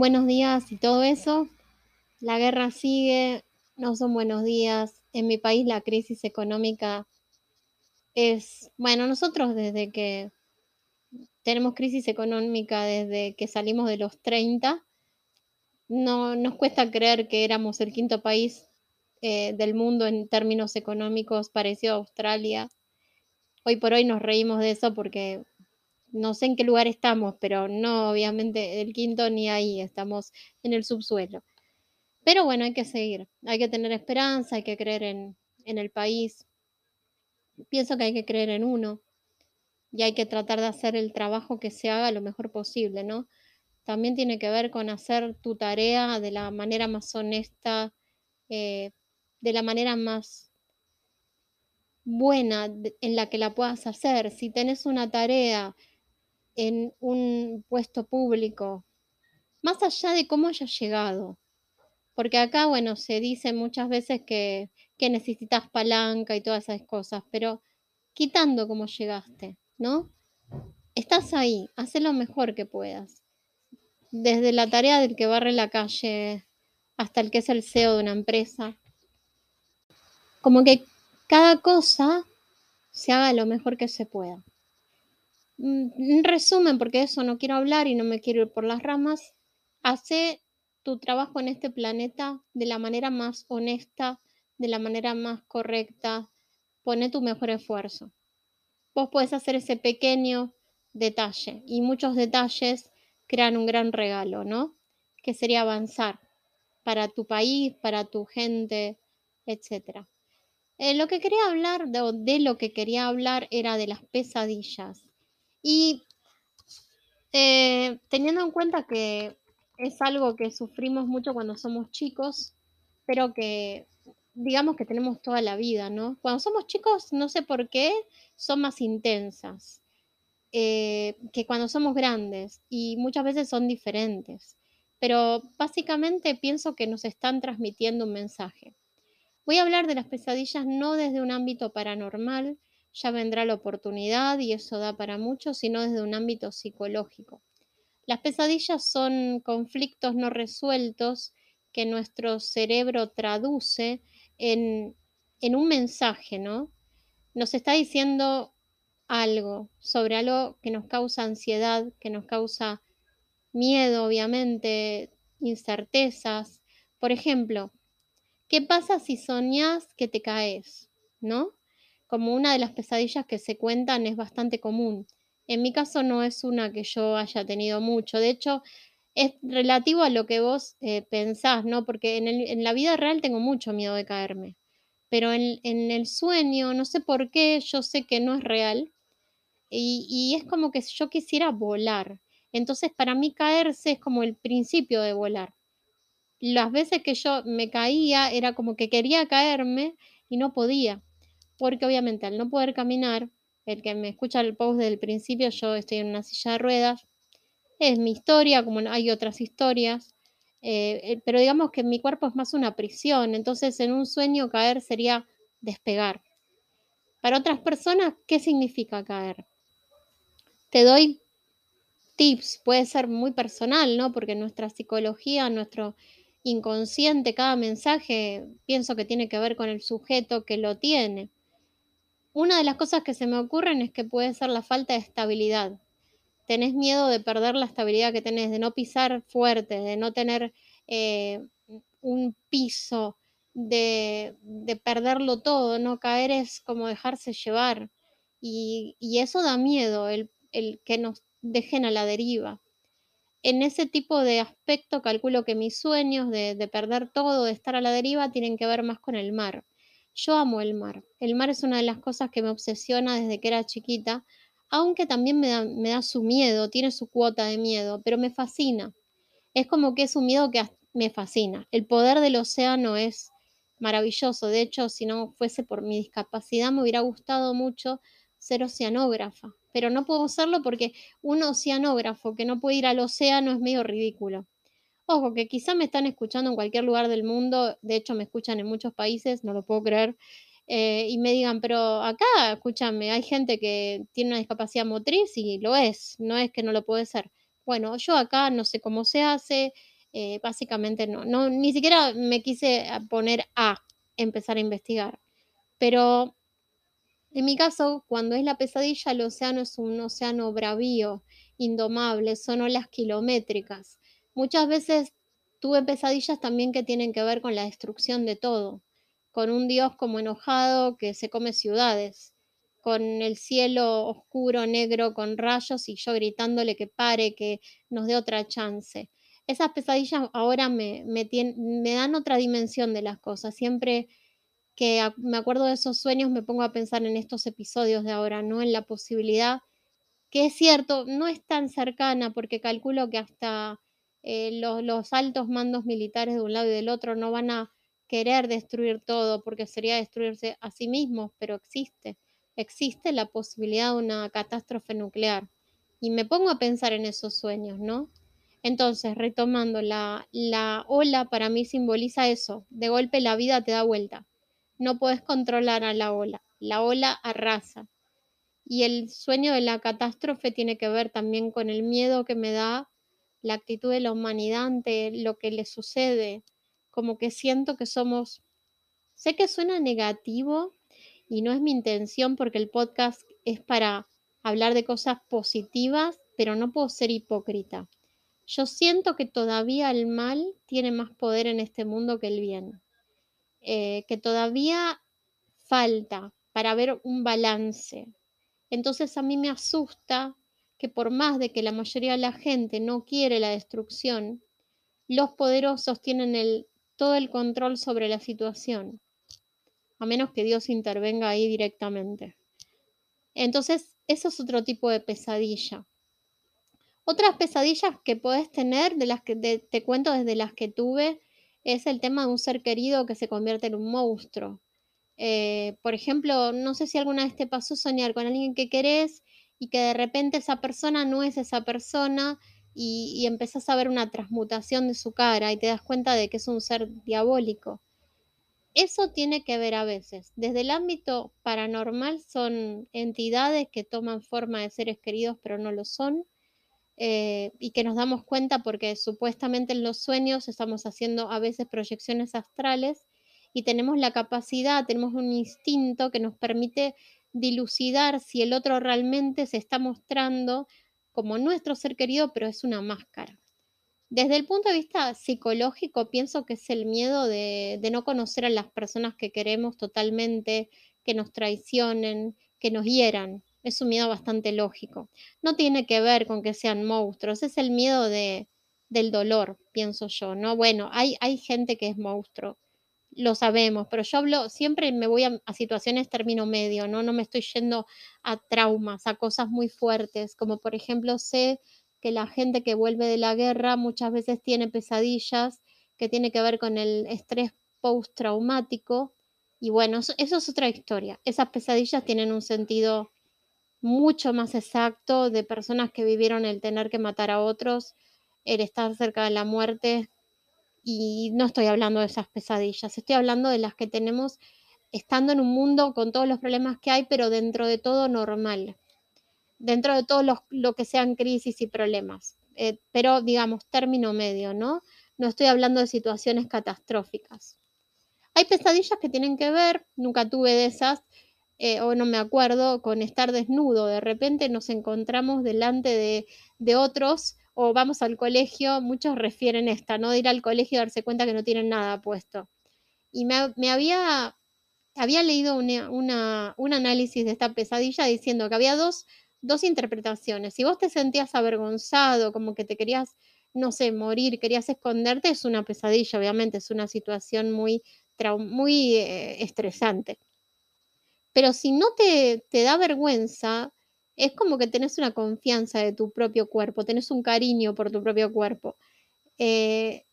buenos días y todo eso. La guerra sigue, no son buenos días. En mi país la crisis económica es, bueno, nosotros desde que tenemos crisis económica desde que salimos de los 30, no nos cuesta creer que éramos el quinto país eh, del mundo en términos económicos parecido a Australia. Hoy por hoy nos reímos de eso porque no sé en qué lugar estamos, pero no, obviamente, el quinto ni ahí, estamos en el subsuelo. Pero bueno, hay que seguir, hay que tener esperanza, hay que creer en, en el país. Pienso que hay que creer en uno y hay que tratar de hacer el trabajo que se haga lo mejor posible, ¿no? También tiene que ver con hacer tu tarea de la manera más honesta, eh, de la manera más buena en la que la puedas hacer. Si tenés una tarea en un puesto público, más allá de cómo hayas llegado, porque acá, bueno, se dice muchas veces que, que necesitas palanca y todas esas cosas, pero quitando cómo llegaste, ¿no? Estás ahí, haz lo mejor que puedas. Desde la tarea del que barre la calle hasta el que es el CEO de una empresa. Como que cada cosa se haga lo mejor que se pueda. En resumen, porque eso no quiero hablar y no me quiero ir por las ramas, hace tu trabajo en este planeta de la manera más honesta, de la manera más correcta, pone tu mejor esfuerzo. Vos podés hacer ese pequeño detalle y muchos detalles crean un gran regalo, ¿no? Que sería avanzar para tu país, para tu gente, etc. Eh, lo que quería hablar, de lo que quería hablar era de las pesadillas. Y eh, teniendo en cuenta que es algo que sufrimos mucho cuando somos chicos, pero que digamos que tenemos toda la vida, ¿no? Cuando somos chicos, no sé por qué, son más intensas eh, que cuando somos grandes y muchas veces son diferentes. Pero básicamente pienso que nos están transmitiendo un mensaje. Voy a hablar de las pesadillas no desde un ámbito paranormal, ya vendrá la oportunidad y eso da para mucho, sino desde un ámbito psicológico. Las pesadillas son conflictos no resueltos que nuestro cerebro traduce en, en un mensaje, ¿no? Nos está diciendo algo sobre algo que nos causa ansiedad, que nos causa miedo, obviamente, incertezas. Por ejemplo, ¿qué pasa si soñas que te caes? ¿No? Como una de las pesadillas que se cuentan es bastante común. En mi caso no es una que yo haya tenido mucho, de hecho es relativo a lo que vos eh, pensás, ¿no? Porque en, la vida real tengo mucho miedo de caerme, pero en, el sueño, no sé por qué, yo sé que no es real y, y es como que yo quisiera volar. Entonces para mí caerse es como el principio de volar. Las veces que yo me caía era como que quería caerme y no podía porque obviamente al no poder caminar, el que me escucha el post del principio, yo estoy en una silla de ruedas, es mi historia, como hay otras historias, eh, eh, pero digamos que mi cuerpo es más una prisión, entonces en un sueño caer sería despegar. Para otras personas, ¿qué significa caer? Te doy tips, puede ser muy personal, ¿no? Porque nuestra psicología, nuestro inconsciente, cada mensaje, pienso que tiene que ver con el sujeto que lo tiene. Una de las cosas que se me ocurren es que puede ser la falta de estabilidad. Tenés miedo de perder la estabilidad que tenés, de no pisar fuerte, de no tener eh, un piso, de, perderlo todo, no caer es como dejarse llevar. Y, eso da miedo, el, que nos dejen a la deriva. En ese tipo de aspecto calculo que mis sueños de, de perder todo, de estar a la deriva, tienen que ver más con el mar. Yo amo el mar. El mar es una de las cosas que me obsesiona desde que era chiquita, aunque también me da, su miedo, tiene su cuota de miedo, pero me fascina. Es como que es un miedo que me fascina. El poder del océano es maravilloso. De hecho, si no fuese por mi discapacidad, me hubiera gustado mucho ser oceanógrafa, pero no puedo serlo porque un oceanógrafo que no puede ir al océano es medio ridículo. Ojo, que quizá me están escuchando en cualquier lugar del mundo, de hecho me escuchan en muchos países, no lo puedo creer, eh, y me digan, pero acá, escúchame, hay gente que tiene una discapacidad motriz y lo es, no es que no lo puede ser. Bueno, yo acá no sé cómo se hace, eh, básicamente no, no, ni siquiera me quise poner a empezar a investigar. Pero en mi caso, cuando es la pesadilla, el océano es un océano bravío, indomable, son olas kilométricas. Muchas veces tuve pesadillas también que tienen que ver con la destrucción de todo, con un Dios como enojado que se come ciudades, con el cielo oscuro, negro, con rayos y yo gritándole que pare, que nos dé otra chance. Esas pesadillas ahora me, me, dan otra dimensión de las cosas. Siempre que me acuerdo de esos sueños me pongo a pensar en estos episodios de ahora, ¿no? En la posibilidad, que es cierto, no es tan cercana porque calculo que hasta eh, los, los altos mandos militares de un lado y del otro no van a querer destruir todo porque sería destruirse a sí mismos, pero existe, existe la posibilidad de una catástrofe nuclear. Y me pongo a pensar en esos sueños, ¿no? Entonces, retomando, la, la ola para mí simboliza eso, de golpe la vida te da vuelta, no puedes controlar a la ola, la ola arrasa. Y el sueño de la catástrofe tiene que ver también con el miedo que me da la actitud de la humanidad ante lo que le sucede, como que siento que somos, sé que suena negativo y no es mi intención porque el podcast es para hablar de cosas positivas, pero no puedo ser hipócrita. Yo siento que todavía el mal tiene más poder en este mundo que el bien, eh, que todavía falta para ver un balance. Entonces a mí me asusta que por más de que la mayoría de la gente no quiere la destrucción, los poderosos tienen todo el control sobre la situación, a menos que Dios intervenga ahí directamente. Entonces, eso es otro tipo de pesadilla. Otras pesadillas que puedes tener, de las que te cuento desde las que tuve, es el tema de un ser querido que se convierte en un monstruo. Eh, por ejemplo, no sé si alguna vez te pasó soñar con alguien que querés y que de repente esa persona no es esa persona y, y empezás a ver una transmutación de su cara y te das cuenta de que es un ser diabólico. Eso tiene que ver a veces. Desde el ámbito paranormal son entidades que toman forma de seres queridos pero no lo son eh, y que nos damos cuenta porque supuestamente en los sueños estamos haciendo a veces proyecciones astrales y tenemos la capacidad, tenemos un instinto que nos permite dilucidar si el otro realmente se está mostrando como nuestro ser querido, pero es una máscara. Desde el punto de vista psicológico, pienso que es el miedo de, de, no conocer a las personas que queremos totalmente, que nos traicionen, que nos hieran. Es un miedo bastante lógico. No tiene que ver con que sean monstruos, es el miedo de, del dolor, pienso yo, ¿no? Bueno, hay, hay gente que es monstruo, lo sabemos, pero yo hablo, siempre me voy a, situaciones término medio, ¿no? No me estoy yendo a traumas, a cosas muy fuertes, como por ejemplo sé que la gente que vuelve de la guerra muchas veces tiene pesadillas que tiene que ver con el estrés postraumático y bueno, eso, eso es otra historia. Esas pesadillas tienen un sentido mucho más exacto de personas que vivieron el tener que matar a otros, el estar cerca de la muerte y no estoy hablando de esas pesadillas, estoy hablando de las que tenemos estando en un mundo con todos los problemas que hay, pero dentro de todo normal, dentro de todo lo, que sean crisis y problemas, eh, pero digamos término medio, ¿no? No estoy hablando de situaciones catastróficas. Hay pesadillas que tienen que ver, nunca tuve de esas, eh, o no me acuerdo, con estar desnudo. De repente nos encontramos delante de, de otros o vamos al colegio, muchos refieren esta, ¿no? De ir al colegio y darse cuenta que no tienen nada puesto. Y me, me había, había leído una, una, un análisis de esta pesadilla diciendo que había dos, dos interpretaciones. Si vos te sentías avergonzado, como que te querías, no sé, morir, querías esconderte, es una pesadilla, obviamente, es una situación muy, muy eh, estresante. Pero si no te, te da vergüenza, es como que tenés una confianza de tu propio cuerpo, tenés un cariño por tu propio cuerpo. Eh,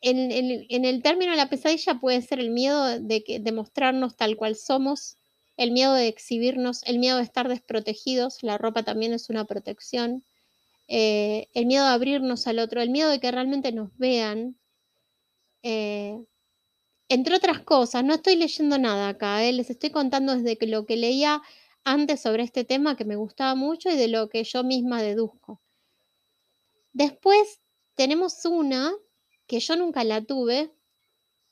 en, el término de la pesadilla puede ser el miedo de, que, mostrarnos tal cual somos, el miedo de exhibirnos, el miedo de estar desprotegidos, la ropa también es una protección, eh, el miedo de abrirnos al otro, el miedo de que realmente nos vean. Eh, entre otras cosas, no estoy leyendo nada acá, les estoy contando desde que lo que leía antes sobre este tema que me gustaba mucho y de lo que yo misma deduzco. Después tenemos una que yo nunca la tuve.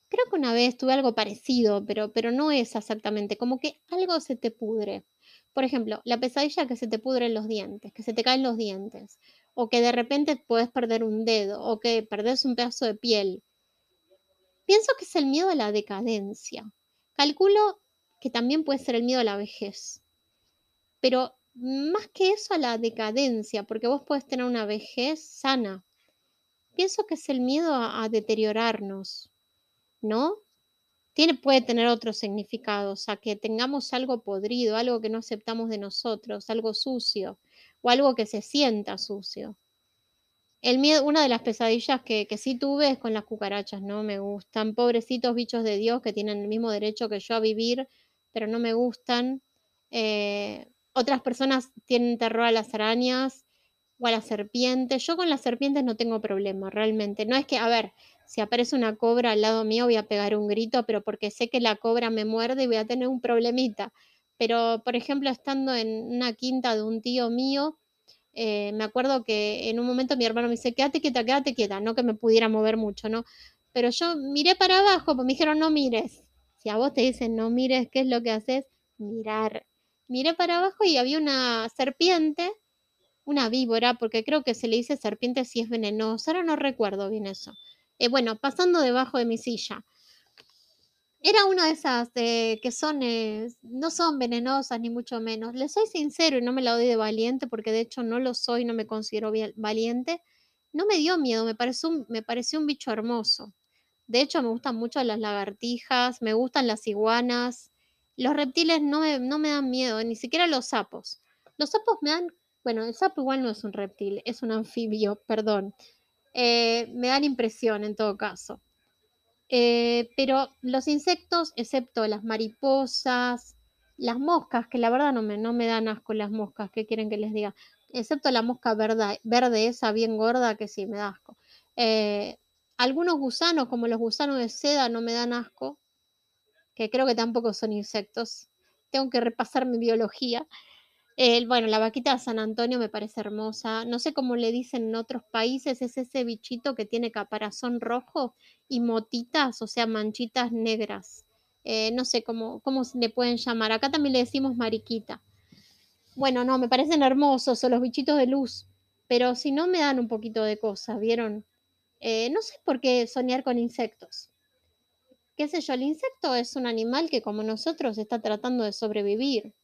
Creo que una vez tuve algo parecido, pero, pero no es exactamente, como que algo se te pudre. Por ejemplo, la pesadilla que se te pudren los dientes, que se te caen los dientes, o que de repente puedes perder un dedo, o que perdés un pedazo de piel. Pienso que es el miedo a la decadencia. Calculo que también puede ser el miedo a la vejez. Pero más que eso a la decadencia, porque vos puedes tener una vejez sana. Pienso que es el miedo a, a deteriorarnos, ¿no? Tiene, puede tener otros significados, a que tengamos algo podrido, algo que no aceptamos de nosotros, algo sucio o algo que se sienta sucio. El miedo, una de las pesadillas que, que sí tuve es con las cucarachas, no me gustan. Pobrecitos bichos de Dios que tienen el mismo derecho que yo a vivir, pero no me gustan. Eh, otras personas tienen terror a las arañas o a las serpientes. Yo con las serpientes no tengo problema, realmente. No es que, a ver, si aparece una cobra al lado mío voy a pegar un grito, pero porque sé que la cobra me muerde y voy a tener un problemita. Pero, por ejemplo, estando en una quinta de un tío mío, eh, me acuerdo que en un momento mi hermano me dice, quédate quieta, quédate quieta, no que me pudiera mover mucho, ¿no? Pero yo miré para abajo, pues me dijeron, no mires. Si a vos te dicen, no mires, ¿qué es lo que haces? Mirar. Miré para abajo y había una serpiente, una víbora, porque creo que se le dice serpiente si es venenosa, ahora no recuerdo bien eso. Eh, bueno, pasando debajo de mi silla. Era una de esas que son, eh, no son venenosas ni mucho menos. Le soy sincero y no me la doy de valiente porque de hecho no lo soy, no me considero valiente. No me dio miedo, me pareció me pareció un bicho hermoso. De hecho me gustan mucho las lagartijas, me gustan las iguanas. Los reptiles no me, no me dan miedo, ni siquiera los sapos. Los sapos me dan, bueno, el sapo igual no es un reptil, es un anfibio, perdón. Eh, me dan impresión en todo caso. Eh, pero los insectos, excepto las mariposas, las moscas, que la verdad no me, no me dan asco las moscas, ¿qué quieren que les diga? Excepto la mosca verde, verde esa bien gorda, que sí, me da asco. Eh, algunos gusanos, como los gusanos de seda, no me dan asco, que creo que tampoco son insectos. Tengo que repasar mi biología bueno, la vaquita de San Antonio me parece hermosa. No sé cómo le dicen en otros países, es ese bichito que tiene caparazón rojo y motitas, o sea, manchitas negras. Eh, no sé cómo, cómo le pueden llamar. Acá también le decimos mariquita. Bueno, no, me parecen hermosos, son los bichitos de luz. Pero si no me dan un poquito de cosas, ¿vieron? Eh, no sé por qué soñar con insectos. ¿Qué sé yo? El insecto es un animal que como nosotros está tratando de sobrevivir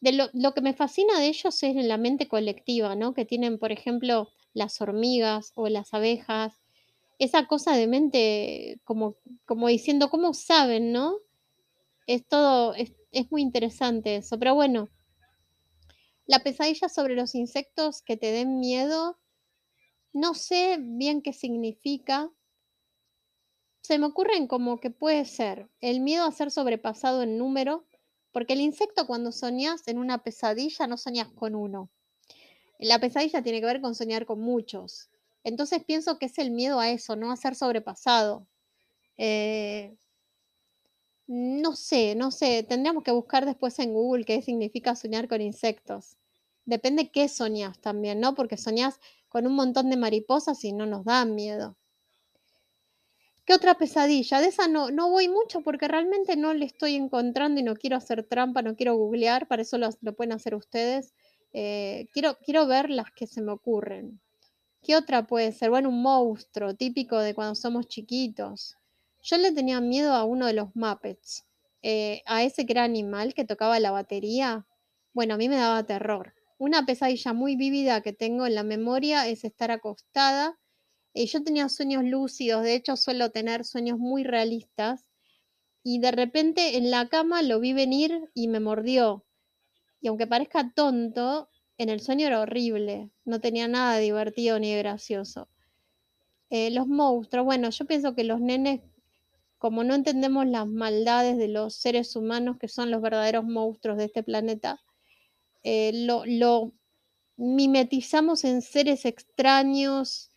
lo, que me fascina de ellos es la mente colectiva, ¿no? Que tienen, por ejemplo, las hormigas o las abejas, esa cosa de mente como, como diciendo, ¿cómo saben, no? Es todo, es, es muy interesante eso, pero bueno, la pesadilla sobre los insectos que te den miedo, no sé bien qué significa. Se me ocurren como que puede ser el miedo a ser sobrepasado en número, porque el insecto cuando soñas en una pesadilla no soñas con uno. La pesadilla tiene que ver con soñar con muchos. Entonces pienso que es el miedo a eso, no a ser sobrepasado. Eh, no sé, no sé. Tendríamos que buscar después en Google qué significa soñar con insectos. Depende qué soñas también, ¿no? Porque soñas con un montón de mariposas y no nos dan miedo. ¿Qué otra pesadilla? De esa no, no voy mucho porque realmente no le estoy encontrando y no quiero hacer trampa, no quiero googlear, para eso lo, pueden hacer ustedes. Eh, quiero, quiero ver las que se me ocurren. ¿Qué otra puede ser? Bueno, un monstruo típico de cuando somos chiquitos. Yo le tenía miedo a uno de los Muppets, eh, a ese gran animal que tocaba la batería. Bueno, a mí me daba terror. Una pesadilla muy vívida que tengo en la memoria es estar acostada eh, yo tenía sueños lúcidos, de hecho suelo tener sueños muy realistas, y de repente en la cama lo vi venir y me mordió. Y aunque parezca tonto, en el sueño era horrible, no tenía nada divertido ni gracioso. Eh, los monstruos, bueno, yo pienso que los nenes, como no entendemos las maldades de los seres humanos que son los verdaderos monstruos de este planeta, eh, lo, lo mimetizamos en seres extraños,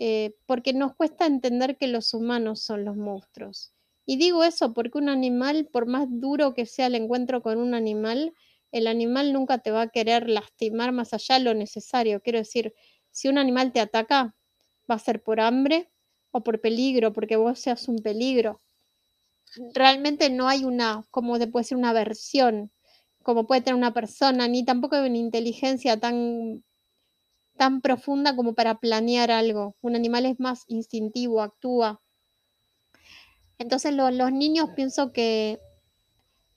eh, porque nos cuesta entender que los humanos son los monstruos. Y digo eso porque un animal, por más duro que sea el encuentro con un animal, el animal nunca te va a querer lastimar más allá de lo necesario. Quiero decir, Si un animal te ataca, va a ser por hambre o por peligro, porque vos seas un peligro. Realmente no hay una, como puede ser una versión, como puede tener una persona, ni tampoco hay una inteligencia tan, tan profunda como para planear algo. Un animal es más instintivo, actúa. Entonces los niños pienso que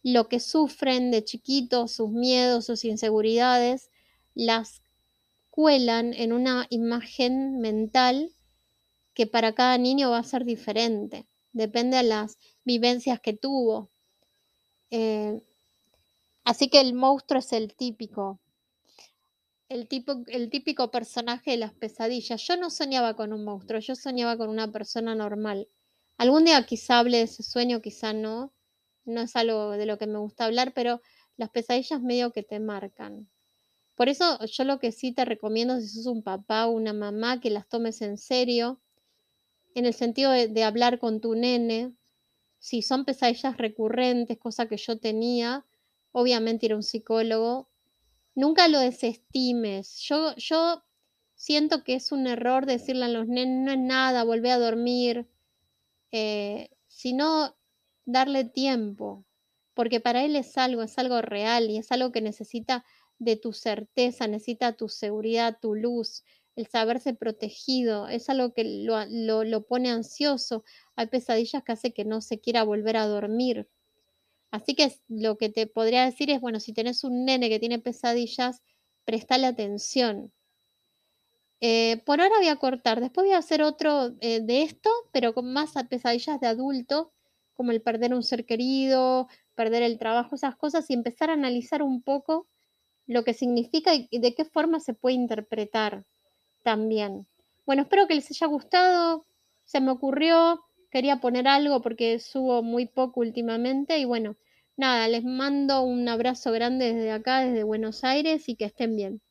lo que sufren de chiquitos, sus miedos, sus inseguridades, las cuelan en una imagen mental que para cada niño va a ser diferente, depende de las vivencias que tuvo. Eh, así que el monstruo es el típico, el, tipo, el típico personaje de las pesadillas. Yo no soñaba con un monstruo, yo soñaba con una persona normal. Algún día quizá hable de ese sueño, quizá no. No es algo de lo que me gusta hablar, pero las pesadillas medio que te marcan. Por eso yo lo que sí te recomiendo si sos un papá o una mamá que las tomes en serio, en el sentido de, hablar con tu nene. Si son pesadillas recurrentes, cosa que yo tenía, obviamente ir a un psicólogo. Nunca lo desestimes. Yo, yo siento que es un error decirle a los nenes, no es nada, volvé a dormir. Eh, sino darle tiempo, porque para él es algo, es algo real y es algo que necesita de tu certeza, necesita tu seguridad, tu luz, el saberse protegido, es algo que lo, lo, pone ansioso. Hay pesadillas que hace que no se quiera volver a dormir. Así que lo que te podría decir es, bueno, si tenés un nene que tiene pesadillas, prestale atención. Eh, por ahora voy a cortar, después voy a hacer otro eh, de esto, pero con más pesadillas de adulto, como el perder un ser querido, perder el trabajo, esas cosas, y empezar a analizar un poco lo que significa y de qué forma se puede interpretar también. Bueno, espero que les haya gustado. Se me ocurrió, quería poner algo porque subo muy poco últimamente y bueno, nada, les mando un abrazo grande desde acá, desde Buenos Aires y que estén bien.